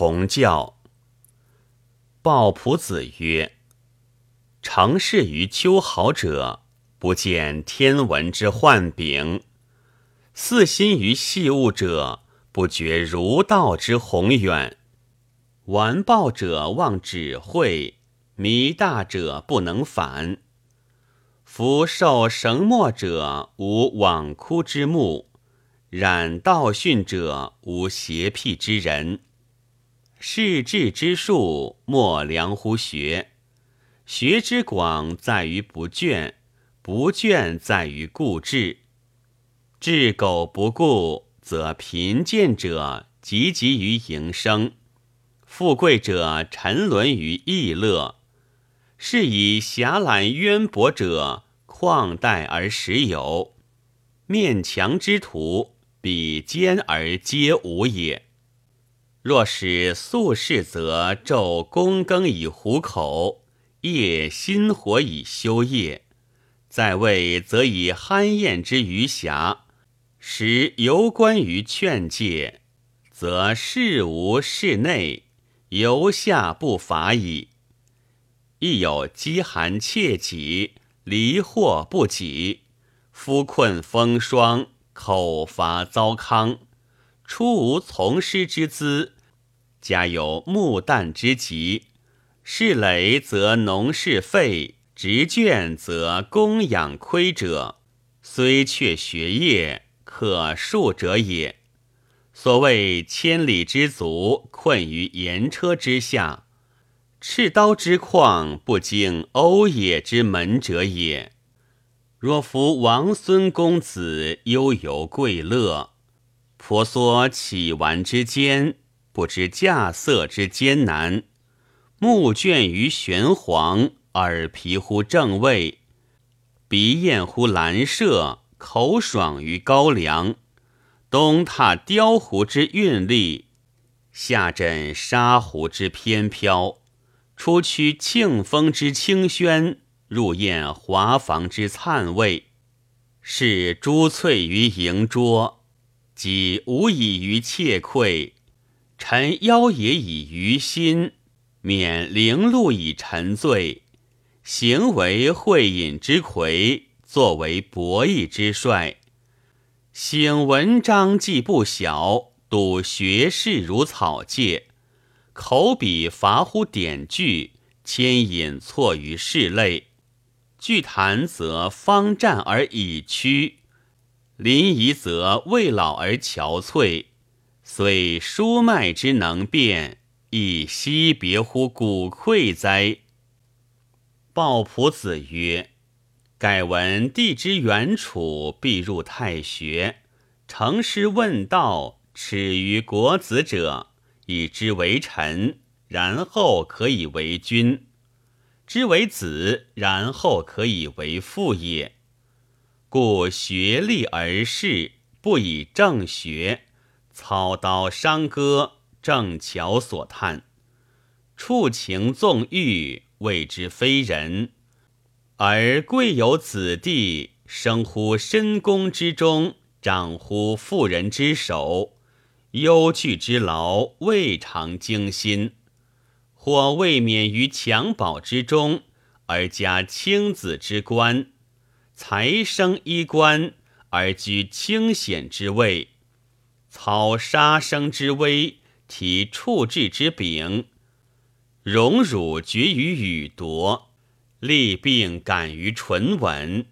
同教。鲍朴子曰：“成事于秋毫者，不见天文之幻柄；似心于细物者，不觉儒道之宏远。完暴者忘指挥，迷大者不能反。夫受绳墨者，无枉哭之目；染道训者，无邪僻之人。”世智之术，莫良乎学；学之广，在于不倦；不倦，在于固志。志苟不固，则贫贱者汲汲于营生，富贵者沉沦于逸乐。是以侠懒渊博者旷怠而时有，面强之徒比坚而皆无也。若使素士，则昼躬耕以糊口，夜薪火以修业；在位，则以酣宴之余暇，时游观于劝诫，则事无事内，游下不乏矣。亦有饥寒切己，离祸不己，夫困风霜，口乏糟糠。初无从师之资，家有木旦之疾，是累则农事废，执卷则供养亏者，虽却学业，可恕者也。所谓千里之足，困于盐车之下；赤刀之旷，不经欧冶之门者也。若夫王孙公子，悠游贵乐。婆娑起玩之间，不知稼色之艰难；目倦于玄黄，耳疲乎正味，鼻厌乎兰麝，口爽于高粱。东踏雕壶之韵律，下枕沙壶之翩飘，出驱庆风之清轩，入宴华房之灿味，是珠翠于营桌。己无以于切愧，臣邀也以于心，免凌禄以沉醉。行为会饮之魁，作为博弈之帅。醒文章既不小，笃学士如草芥。口笔乏乎典句，牵引错于事类。具谈则方战而以屈。临沂则未老而憔悴，虽书脉之能辨，亦惜别乎骨溃哉？鲍仆子曰：“改闻帝之远处，必入太学，成师问道，耻于国子者，以之为臣，然后可以为君；之为子，然后可以为父也。”故学立而仕，不以正学；操刀伤戈，正巧所叹。触情纵欲，谓之非人。而贵有子弟，生乎深宫之中，长乎妇人之手，忧惧之劳，未尝惊心；或未免于襁褓之中，而加卿子之官。才生衣冠而居清显之位，操杀生之威，提处置之柄，荣辱决于语夺，利病感于唇吻，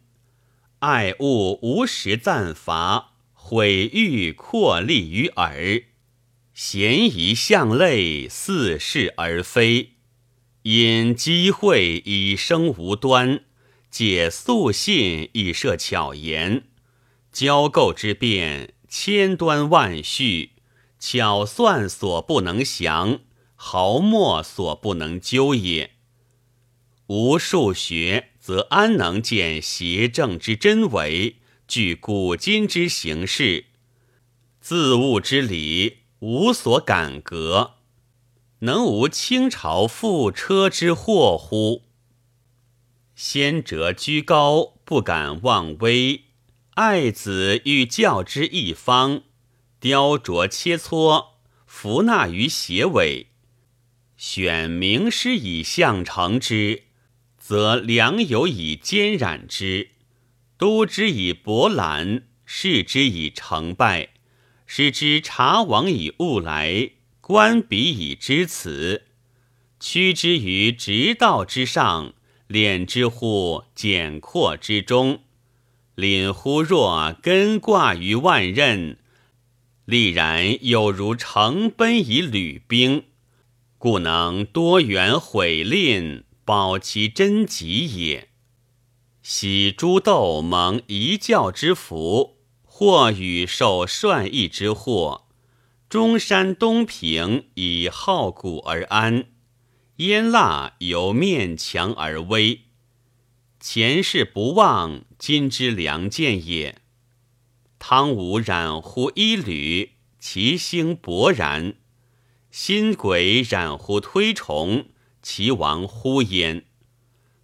爱恶无时暂伐，毁誉扩利于耳，嫌疑向类，似是而非，因机会以生无端。解素信以设巧言，交构之变千端万绪，巧算所不能详，毫末所不能究也。无数学，则安能见邪正之真伪，具古今之形式，自物之理，无所感革，能无清朝覆车之祸乎？先哲居高，不敢妄威；爱子欲教之一方，雕琢切磋，伏纳于邪尾。选名师以相成之，则良友以兼染之。都之以博览，视之以成败，使之察往以物来，观彼以知此。屈之于直道之上，敛之乎简阔之中，凛乎若根挂于万仞，力然有如乘奔以履兵，故能多元毁吝，保其贞吉也。喜诸斗蒙一教之福，或与受帅役之祸。中山东平以好古而安。烟蜡由面强而微，前世不忘，今之良见也。汤武染乎衣履，其兴勃然；新鬼染乎推崇，其亡乎焉。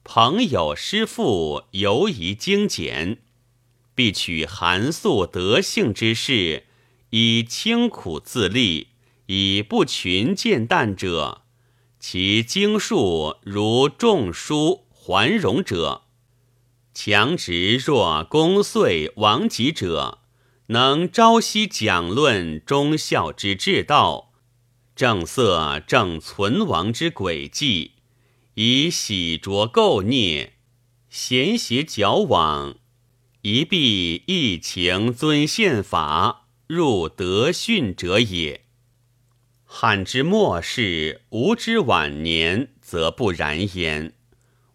朋友师父犹宜精简，必取寒素德性之事，以清苦自立，以不群见淡者。其经术如仲舒桓荣者，强直若公遂王吉者，能朝夕讲论忠孝之至道，正色正存亡之轨迹，以洗濯垢孽，贤邪矫枉，一必义情遵宪法，入德训者也。汉之末世，吾之晚年，则不然焉。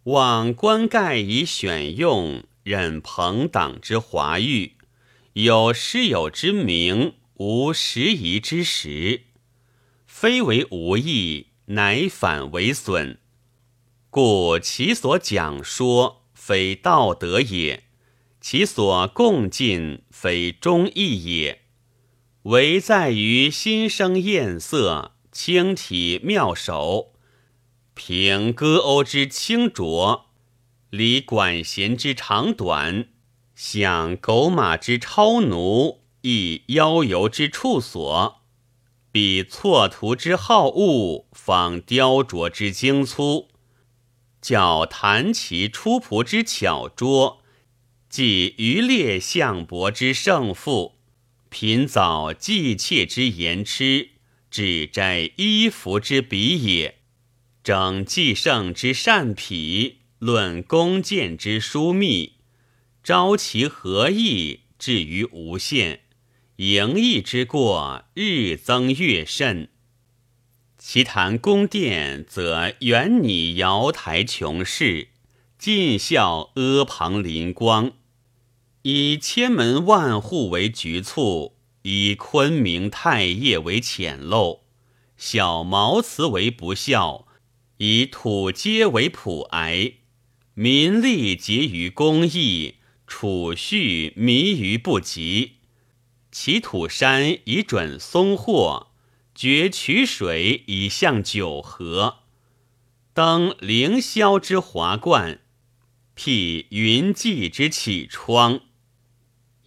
望冠盖以选用，任朋党之华誉，有师友之名，无时宜之时。非为无益，乃反为损。故其所讲说，非道德也；其所共进，非忠义也。唯在于心生艳色，清体妙手，凭歌欧之清浊，理管弦之长短，想狗马之超奴，亦妖游之处所，比错图之好恶，仿雕琢之精粗，较弹其出仆之巧拙，即渔猎相搏之胜负。贫早祭妾之言痴，指摘衣服之比也；整季圣之善匹，论弓箭之疏密，招其合意，至于无限。盈溢之过，日增月甚。其谈宫殿，则远拟瑶台琼室，近笑阿房临光。以千门万户为局促，以昆明太液为浅陋，小茅茨为不孝，以土阶为朴癌，民力竭于公益，储蓄迷于不及。其土山以准松货，绝取水以向九河，登凌霄之华冠，辟云际之绮窗。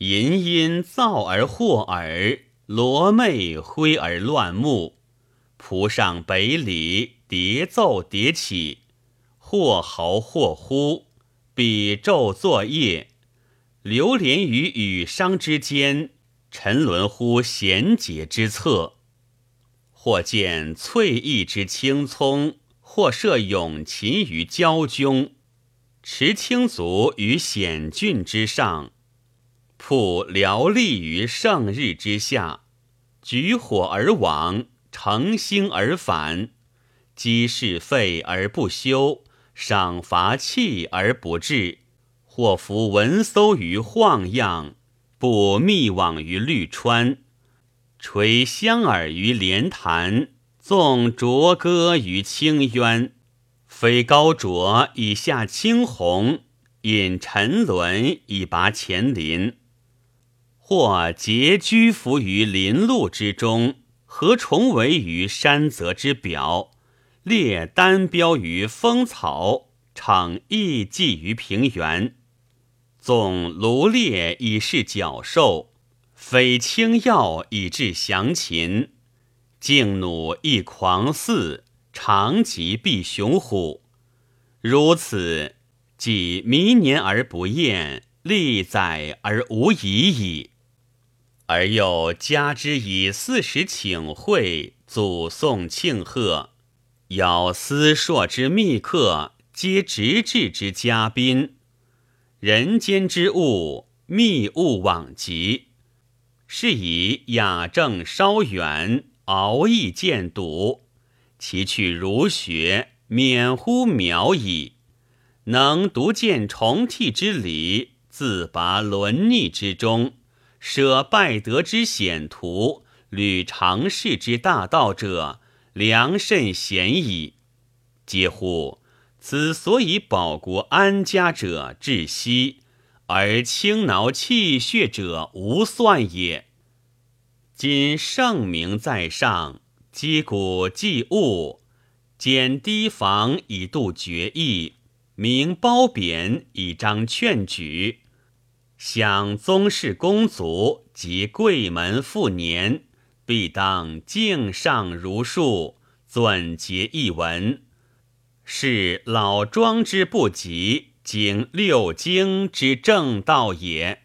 银音噪而惑耳，罗袂挥而乱目。蒲上北里，叠奏叠起，或嚎或呼，比昼作业，流连于羽觞之间，沉沦乎闲节之侧。或见翠翼之青葱，或设永琴于郊中，持青足于险峻之上。铺辽立于盛日之下，举火而往，乘兴而返，积事废而不休，赏罚弃而不治，或服文搜于晃漾，不密网于绿川，垂香耳于莲潭，纵浊歌于清渊，飞高卓以下青红，引沉沦以拔前林。或结居伏于林路之中，合重围于山泽之表，列单标于风草，场异寄于平原，纵卢列以示角兽，匪青药以致降禽，敬弩亦狂肆，长戟必雄虎。如此，即弥年而不厌，历载而无已矣。而又加之以四时请会，祖送庆贺，邀司朔之密客，皆直至之嘉宾。人间之物，密物往及，是以雅正稍远，敖易见笃。其去儒学，免乎渺矣。能独见重替之理，自拔沦逆之中，舍败德之险途，履常世之大道者，良甚贤矣。嗟乎！此所以保国安家者至稀，而轻挠气血者无算也。今圣明在上，击鼓祭物，减堤防以度决议，明褒贬以彰劝举，享宗室公族及贵门富年，必当敬上如数，纂结一文。是老庄之不及，经六经之正道也。